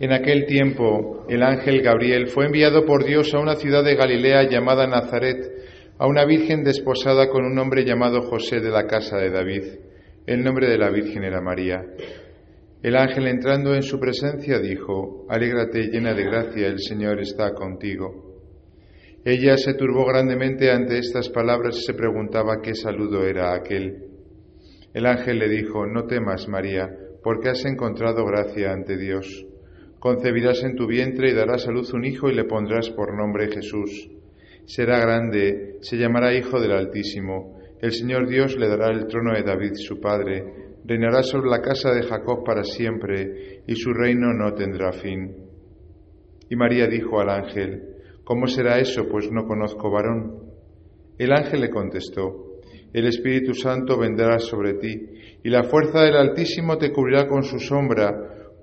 En aquel tiempo el ángel Gabriel fue enviado por Dios a una ciudad de Galilea llamada Nazaret, a una virgen desposada con un hombre llamado José de la casa de David. El nombre de la virgen era María. El ángel entrando en su presencia dijo, Alégrate llena de gracia, el Señor está contigo. Ella se turbó grandemente ante estas palabras y se preguntaba qué saludo era aquel. El ángel le dijo, No temas, María, porque has encontrado gracia ante Dios. Concebirás en tu vientre y darás a luz un hijo y le pondrás por nombre Jesús. Será grande, se llamará Hijo del Altísimo. El Señor Dios le dará el trono de David su padre. Reinará sobre la casa de Jacob para siempre, y su reino no tendrá fin. Y María dijo al ángel, ¿Cómo será eso? Pues no conozco varón. El ángel le contestó, El Espíritu Santo vendrá sobre ti, y la fuerza del Altísimo te cubrirá con su sombra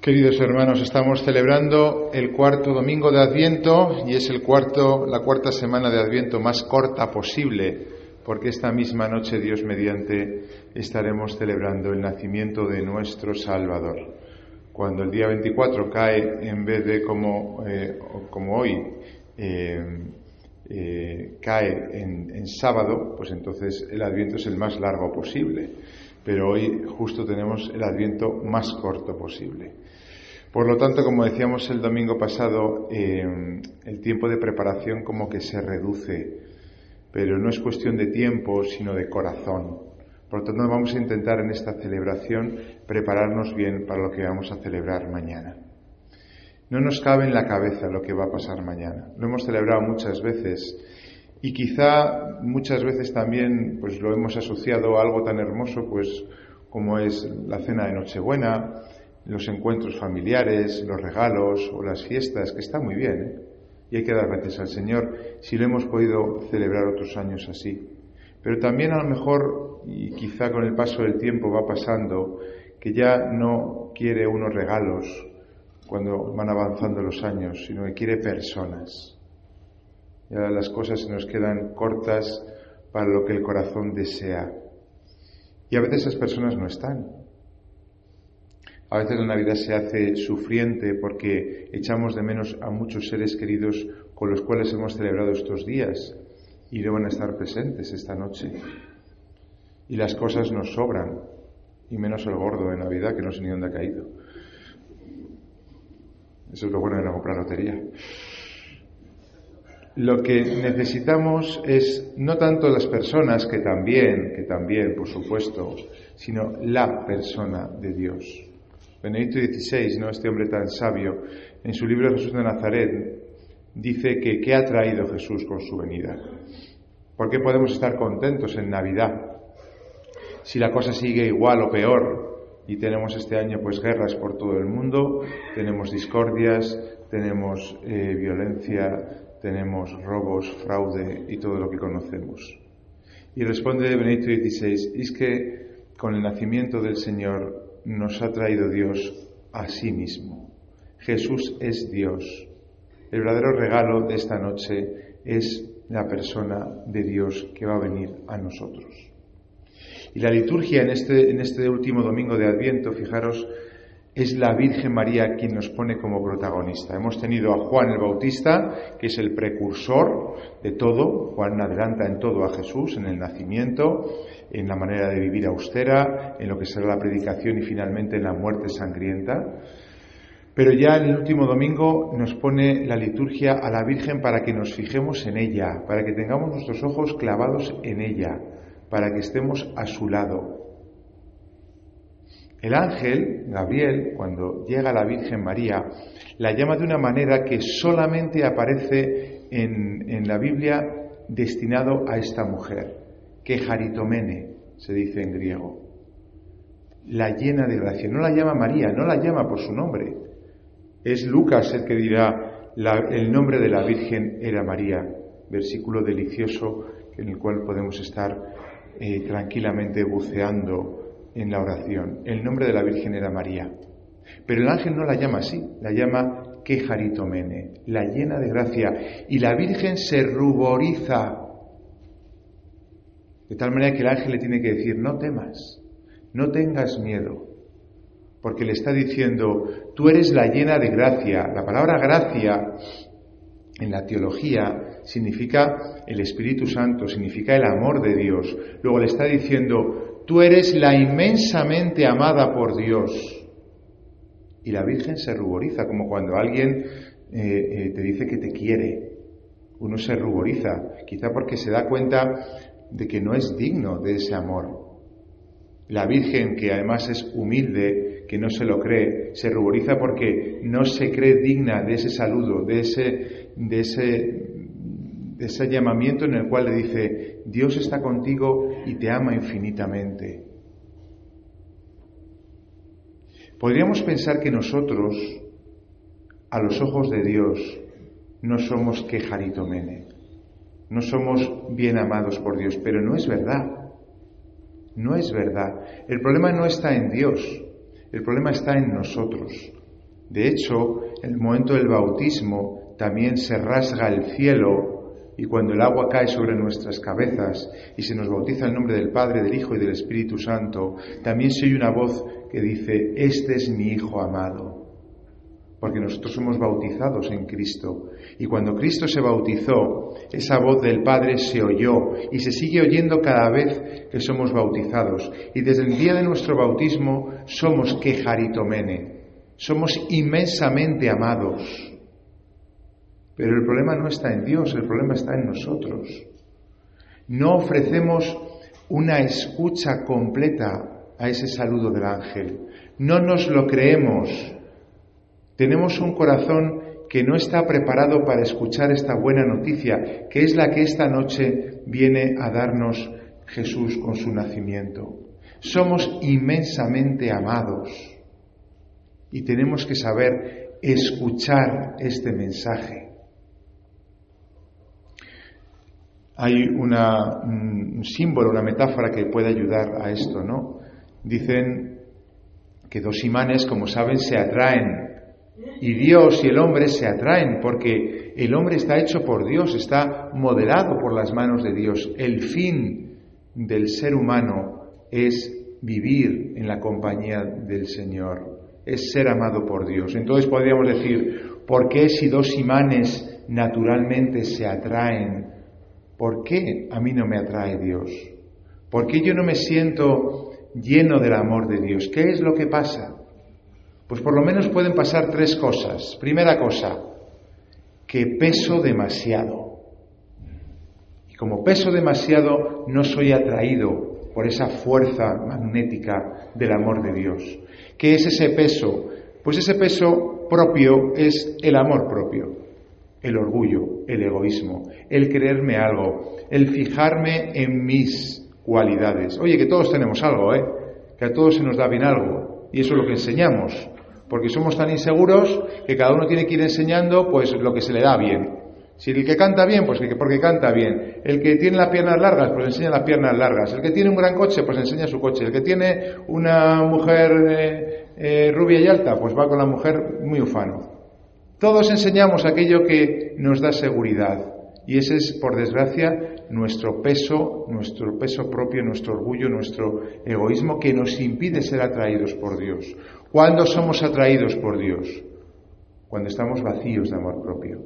Queridos hermanos, estamos celebrando el cuarto domingo de Adviento y es el cuarto, la cuarta semana de Adviento más corta posible, porque esta misma noche, Dios mediante, estaremos celebrando el nacimiento de nuestro Salvador. Cuando el día 24 cae, en vez de como, eh, hoy, eh, eh, cae en sábado, pues entonces el Adviento es el más largo posible pero hoy justo tenemos el adviento más corto posible. Por lo tanto, como decíamos el domingo pasado, eh, el tiempo de preparación como que se reduce, pero no es cuestión de tiempo, sino de corazón. Por lo tanto, vamos a intentar en esta celebración prepararnos bien para lo que vamos a celebrar mañana. No nos cabe en la cabeza lo que va a pasar mañana. Lo hemos celebrado muchas veces y quizá muchas veces también pues lo hemos asociado a algo tan hermoso pues como es la cena de Nochebuena, los encuentros familiares, los regalos o las fiestas, que está muy bien, ¿eh? y hay que dar gracias al Señor si lo hemos podido celebrar otros años así. Pero también a lo mejor, y quizá con el paso del tiempo va pasando, que ya no quiere unos regalos cuando van avanzando los años, sino que quiere personas. Ya las cosas se nos quedan cortas para lo que el corazón desea. Y a veces esas personas no están. A veces la Navidad se hace sufriente porque echamos de menos a muchos seres queridos con los cuales hemos celebrado estos días y no van a estar presentes esta noche. Y las cosas nos sobran, y menos el gordo de Navidad que no sé ni dónde ha caído. Eso es lo bueno de no comprar lotería. Lo que necesitamos es no tanto las personas, que también, que también, por supuesto, sino la persona de Dios. Benedicto XVI, ¿no? este hombre tan sabio, en su libro Jesús de Nazaret, dice que ¿qué ha traído Jesús con su venida? ¿Por qué podemos estar contentos en Navidad? Si la cosa sigue igual o peor y tenemos este año pues guerras por todo el mundo, tenemos discordias, tenemos eh, violencia, tenemos robos, fraude y todo lo que conocemos. Y responde Benedicto XVI, es que con el nacimiento del Señor nos ha traído Dios a sí mismo. Jesús es Dios. El verdadero regalo de esta noche es la persona de Dios que va a venir a nosotros. Y la liturgia en este, en este último domingo de Adviento, fijaros, es la Virgen María quien nos pone como protagonista. Hemos tenido a Juan el Bautista, que es el precursor de todo. Juan adelanta en todo a Jesús, en el nacimiento, en la manera de vivir austera, en lo que será la predicación y finalmente en la muerte sangrienta. Pero ya en el último domingo nos pone la liturgia a la Virgen para que nos fijemos en ella, para que tengamos nuestros ojos clavados en ella, para que estemos a su lado. El ángel, Gabriel, cuando llega a la Virgen María, la llama de una manera que solamente aparece en, la Biblia destinado a esta mujer que jaritomene, se dice en griego. la llena de gracia. No la llama María, no la llama por su nombre. Es Lucas el que dirá, el nombre de la Virgen era María. Versículo delicioso en el cual podemos estar eh, tranquilamente buceando en la oración. El nombre de la Virgen era María. Pero el ángel no la llama así, la llama Quejaritomene, la llena de gracia. Y la Virgen se ruboriza. De tal manera que el ángel le tiene que decir, no temas, no tengas miedo. Porque le está diciendo, tú eres la llena de gracia. La palabra gracia en la teología significa el Espíritu Santo, significa el amor de Dios. Luego le está diciendo, tú eres la inmensamente amada por Dios. Y la Virgen se ruboriza, como cuando alguien eh, eh, te dice que te quiere. Uno se ruboriza, quizá porque se da cuenta de que no es digno de ese amor. La Virgen, que además es humilde, que no se lo cree, se ruboriza porque no se cree digna de ese saludo, de ese, de ese, de ese llamamiento en el cual le dice, Dios está contigo y te ama infinitamente. Podríamos pensar que nosotros, a los ojos de Dios, no somos quejaritomene, no somos bien amados por Dios, pero no es verdad. No es verdad. El problema no está en Dios, el problema está en nosotros. De hecho, en el momento del bautismo también se rasga el cielo y cuando el agua cae sobre nuestras cabezas y se nos bautiza el nombre del Padre, del Hijo y del Espíritu Santo, también se oye una voz que dice, este es mi Hijo amado, porque nosotros somos bautizados en Cristo. Y cuando Cristo se bautizó, esa voz del Padre se oyó y se sigue oyendo cada vez que somos bautizados. Y desde el día de nuestro bautismo somos quejaritomene, somos inmensamente amados. Pero el problema no está en Dios, el problema está en nosotros. No ofrecemos una escucha completa a ese saludo del ángel. No nos lo creemos. Tenemos un corazón que no está preparado para escuchar esta buena noticia, que es la que esta noche viene a darnos Jesús con su nacimiento. Somos inmensamente amados y tenemos que saber escuchar este mensaje. Hay una, un símbolo, una metáfora que puede ayudar a esto, ¿no? Dicen que dos imanes, como saben, se atraen. Y Dios y el hombre se atraen porque el hombre está hecho por Dios, está modelado por las manos de Dios. El fin del ser humano es vivir en la compañía del Señor, es ser amado por Dios. Entonces podríamos decir, ¿por qué si dos imanes naturalmente se atraen, por qué a mí no me atrae Dios? ¿Por qué yo no me siento lleno del amor de Dios. ¿Qué es lo que pasa? Pues por lo menos pueden pasar tres cosas. Primera cosa, que peso demasiado. Y como peso demasiado, no soy atraído por esa fuerza magnética del amor de Dios. ¿Qué es ese peso? Pues ese peso propio es el amor propio, el orgullo, el egoísmo, el creerme algo, el fijarme en mis cualidades. Oye, que todos tenemos algo, ¿eh? Que a todos se nos da bien algo. Y eso es lo que enseñamos. Porque somos tan inseguros que cada uno tiene que ir enseñando pues lo que se le da bien. Si el que canta bien, pues porque canta bien. El que tiene las piernas largas, pues enseña las piernas largas. El que tiene un gran coche, pues enseña su coche. El que tiene una mujer eh, eh, rubia y alta, pues va con la mujer muy ufano. Todos enseñamos aquello que nos da seguridad. Y ese es, por desgracia, nuestro peso, nuestro peso propio, nuestro orgullo, nuestro egoísmo que nos impide ser atraídos por Dios. ¿Cuándo somos atraídos por Dios? Cuando estamos vacíos de amor propio.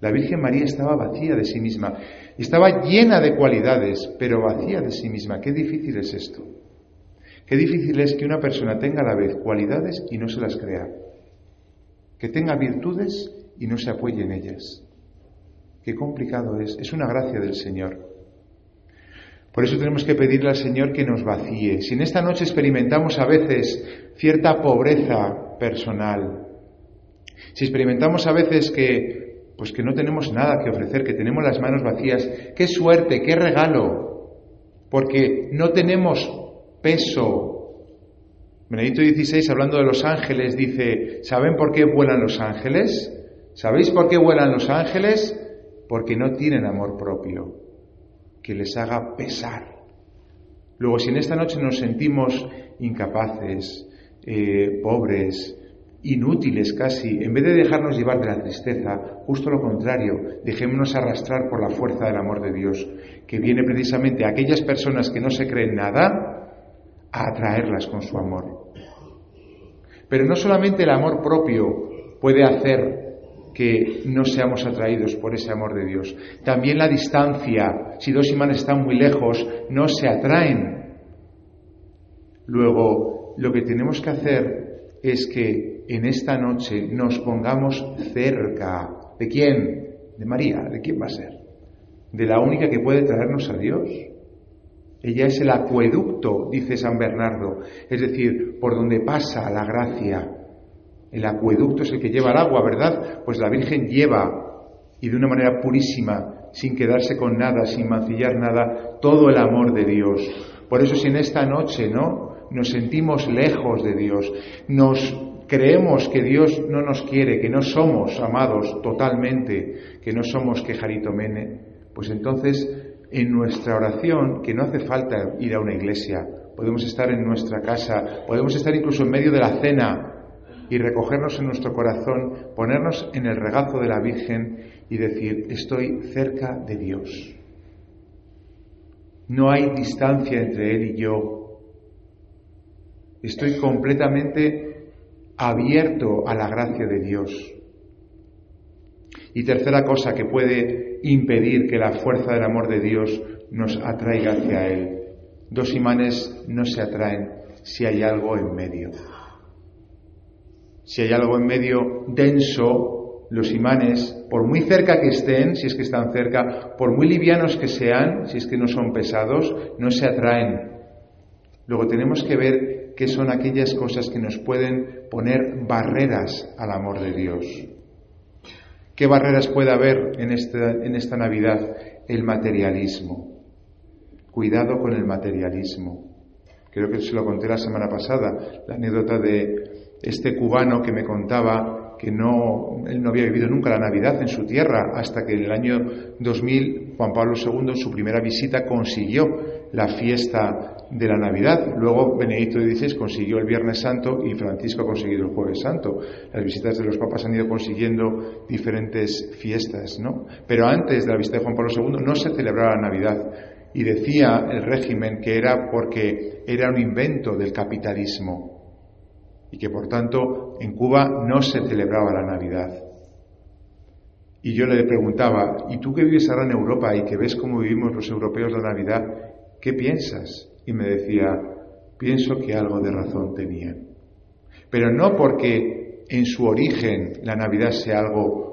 La Virgen María estaba vacía de sí misma, estaba llena de cualidades, pero vacía de sí misma. Qué difícil es esto. Qué difícil es que una persona tenga a la vez cualidades y no se las crea. Que tenga virtudes y no se apoye en ellas. Qué complicado es. Es una gracia del Señor. Por eso tenemos que pedirle al Señor que nos vacíe. Si en esta noche experimentamos a veces cierta pobreza personal, si experimentamos a veces que pues que no tenemos nada que ofrecer, que tenemos las manos vacías, qué suerte, qué regalo, porque no tenemos peso Benedicto XVI, hablando de los ángeles, dice, ¿saben por qué vuelan los ángeles? ¿Sabéis por qué vuelan los ángeles? Porque no tienen amor propio, que les haga pesar. Luego, si en esta noche nos sentimos incapaces, eh, pobres, inútiles casi, en vez de dejarnos llevar de la tristeza, justo lo contrario, dejémonos arrastrar por la fuerza del amor de Dios, que viene precisamente a aquellas personas que no se creen nada, a atraerlas con su amor. Pero no solamente el amor propio puede hacer que no seamos atraídos por ese amor de Dios. También la distancia, si dos imanes están muy lejos, no se atraen. Luego, lo que tenemos que hacer es que en esta noche nos pongamos cerca. ¿De quién? De María. ¿De quién va a ser? De la única que puede traernos a Dios. Ella es el acueducto, dice San Bernardo, es decir, por donde pasa la gracia. El acueducto es el que lleva el agua, ¿verdad? Pues la Virgen lleva, y de una manera purísima, sin quedarse con nada, sin mancillar nada, todo el amor de Dios. Por eso si en esta noche, ¿no? Nos sentimos lejos de Dios, nos creemos que Dios no nos quiere, que no somos amados totalmente, que no somos quejarito mene, pues entonces en nuestra oración, que no hace falta ir a una iglesia, podemos estar en nuestra casa, podemos estar incluso en medio de la cena y recogernos en nuestro corazón, ponernos en el regazo de la Virgen y decir, estoy cerca de Dios. No hay distancia entre Él y yo. Estoy completamente abierto a la gracia de Dios. Y tercera cosa que puede impedir que la fuerza del amor de Dios nos atraiga hacia Él. Dos imanes no se atraen si hay algo en medio. Si hay algo en medio denso, los imanes, por muy cerca que estén, si es que están cerca, por muy livianos que sean, si es que no son pesados, no se atraen. Luego tenemos que ver qué son aquellas cosas que nos pueden poner barreras al amor de Dios. ¿Qué barreras puede haber en esta, en esta Navidad? El materialismo. Cuidado con el materialismo. Creo que se lo conté la semana pasada, la anécdota de este cubano que me contaba que no, él no había vivido nunca la Navidad en su tierra hasta que en el año 2000 Juan Pablo II en su primera visita consiguió la fiesta de la Navidad. Luego Benedicto XVI consiguió el Viernes Santo y Francisco ha conseguido el Jueves Santo. Las visitas de los papas han ido consiguiendo diferentes fiestas, ¿no? Pero antes de la visita de Juan Pablo II no se celebraba la Navidad y decía el régimen que era porque era un invento del capitalismo y que por tanto en Cuba no se celebraba la Navidad. Y yo le preguntaba, ¿y tú que vives ahora en Europa y que ves cómo vivimos los europeos la Navidad, qué piensas? Y me decía, pienso que algo de razón tenía. Pero no porque en su origen la Navidad sea algo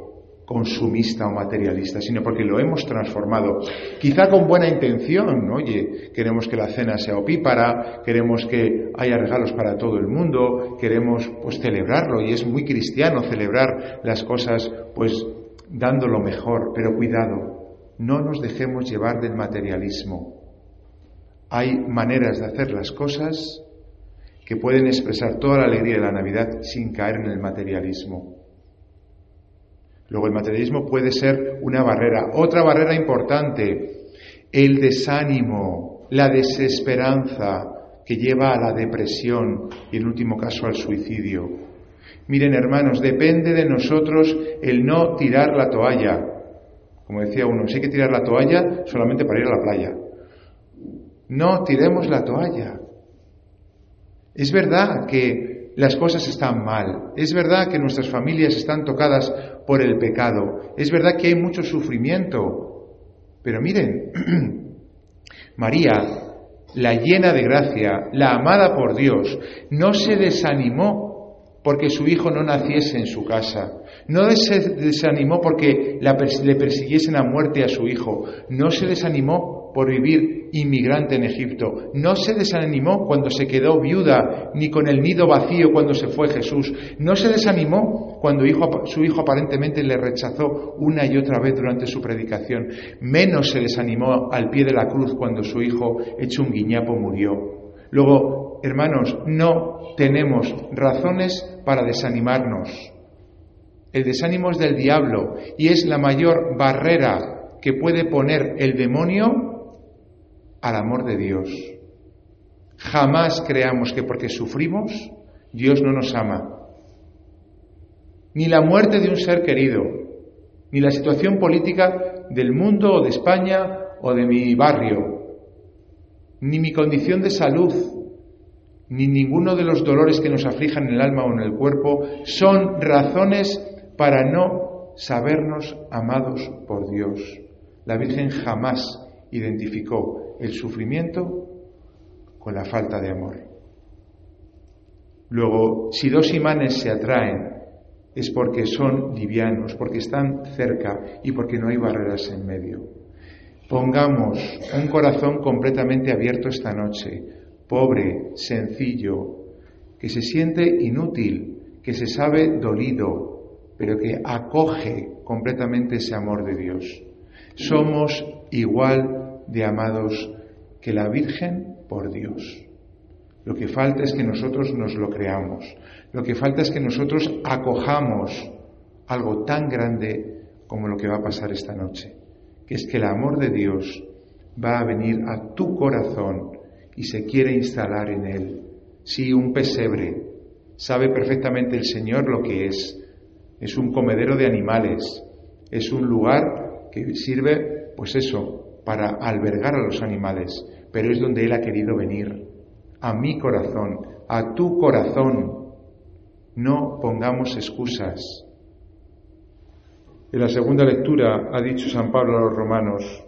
consumista o materialista, sino porque lo hemos transformado. Quizá con buena intención, oye, queremos que la cena sea opípara, queremos que haya regalos para todo el mundo, queremos pues celebrarlo y es muy cristiano celebrar las cosas pues dando lo mejor, pero cuidado, no nos dejemos llevar del materialismo. Hay maneras de hacer las cosas que pueden expresar toda la alegría de la Navidad sin caer en el materialismo. Luego el materialismo puede ser una barrera. Otra barrera importante, el desánimo, la desesperanza que lleva a la depresión y en último caso al suicidio. Miren hermanos, depende de nosotros el no tirar la toalla. Como decía uno, si hay que tirar la toalla solamente para ir a la playa. No tiremos la toalla. Es verdad que las cosas están mal, es verdad que nuestras familias están tocadas por el pecado, es verdad que hay mucho sufrimiento, pero miren, María, la llena de gracia, la amada por Dios, no se desanimó porque su hijo no naciese en su casa, no se desanimó porque le persiguiesen a muerte a su hijo, no se desanimó por vivir inmigrante en Egipto. No se desanimó cuando se quedó viuda, ni con el nido vacío cuando se fue Jesús. No se desanimó cuando su hijo aparentemente le rechazó una y otra vez durante su predicación. Menos se desanimó al pie de la cruz cuando su hijo, hecho un guiñapo, murió. Luego, hermanos, no tenemos razones para desanimarnos. El desánimo es del diablo y es la mayor barrera que puede poner el demonio al amor de Dios. Jamás creamos que porque sufrimos Dios no nos ama. Ni la muerte de un ser querido, ni la situación política del mundo o de España o de mi barrio, ni mi condición de salud, ni ninguno de los dolores que nos aflijan en el alma o en el cuerpo son razones para no sabernos amados por Dios. La Virgen jamás identificó el sufrimiento con la falta de amor. Luego, si dos imanes se atraen, es porque son livianos, porque están cerca y porque no hay barreras en medio. Pongamos un corazón completamente abierto esta noche, pobre, sencillo, que se siente inútil, que se sabe dolido, pero que acoge completamente ese amor de Dios. Somos igual de amados que la Virgen por Dios. Lo que falta es que nosotros nos lo creamos. Lo que falta es que nosotros acojamos algo tan grande como lo que va a pasar esta noche, que es que el amor de Dios va a venir a tu corazón y se quiere instalar en él. Sí, un pesebre. Sabe perfectamente el Señor lo que es, es un comedero de animales, es un lugar que sirve, pues eso, para albergar a los animales, pero es donde Él ha querido venir, a mi corazón, a tu corazón. No pongamos excusas. En la segunda lectura ha dicho San Pablo a los romanos,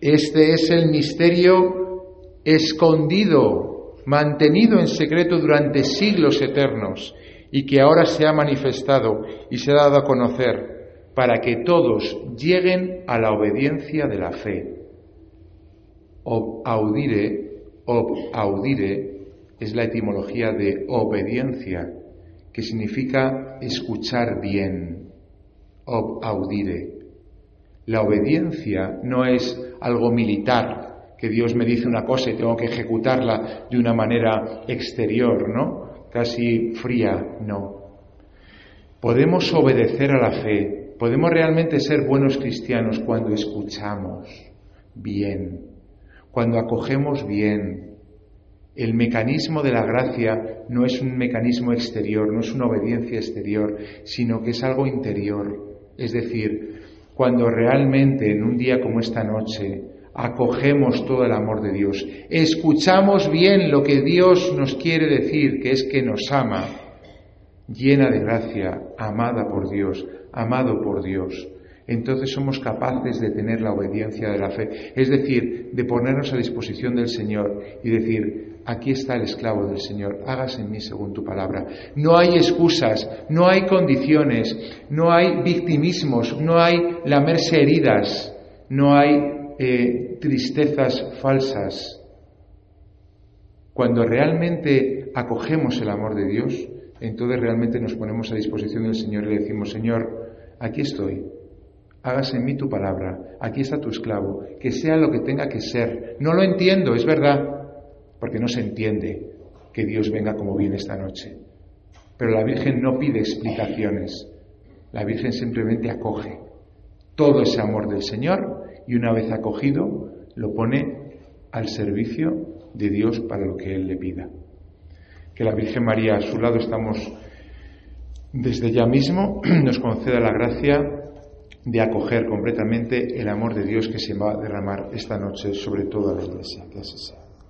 este es el misterio escondido, mantenido en secreto durante siglos eternos y que ahora se ha manifestado y se ha dado a conocer para que todos lleguen a la obediencia de la fe. Ob audire, ob audire es la etimología de obediencia, que significa escuchar bien. Ob audire. La obediencia no es algo militar, que Dios me dice una cosa y tengo que ejecutarla de una manera exterior, ¿no? casi fría, no. Podemos obedecer a la fe, podemos realmente ser buenos cristianos cuando escuchamos bien, cuando acogemos bien. El mecanismo de la gracia no es un mecanismo exterior, no es una obediencia exterior, sino que es algo interior. Es decir, cuando realmente en un día como esta noche acogemos todo el amor de Dios, escuchamos bien lo que Dios nos quiere decir, que es que nos ama, llena de gracia, amada por Dios, amado por Dios. Entonces somos capaces de tener la obediencia de la fe, es decir, de ponernos a disposición del Señor y decir, aquí está el esclavo del Señor, hágase en mí según tu palabra. No hay excusas, no hay condiciones, no hay victimismos, no hay lamerse heridas, no hay eh, tristezas falsas. Cuando realmente acogemos el amor de Dios, entonces realmente nos ponemos a disposición del Señor y le decimos, Señor, aquí estoy, hágase en mí tu palabra, aquí está tu esclavo, que sea lo que tenga que ser. No lo entiendo, es verdad, porque no se entiende que Dios venga como viene esta noche. Pero la Virgen no pide explicaciones, la Virgen simplemente acoge todo ese amor del Señor y una vez acogido lo pone al servicio de Dios para lo que Él le pida. Que la Virgen María a su lado estamos desde ya mismo, nos conceda la gracia de acoger completamente el amor de Dios que se va a derramar esta noche sobre toda la iglesia. Que así sea.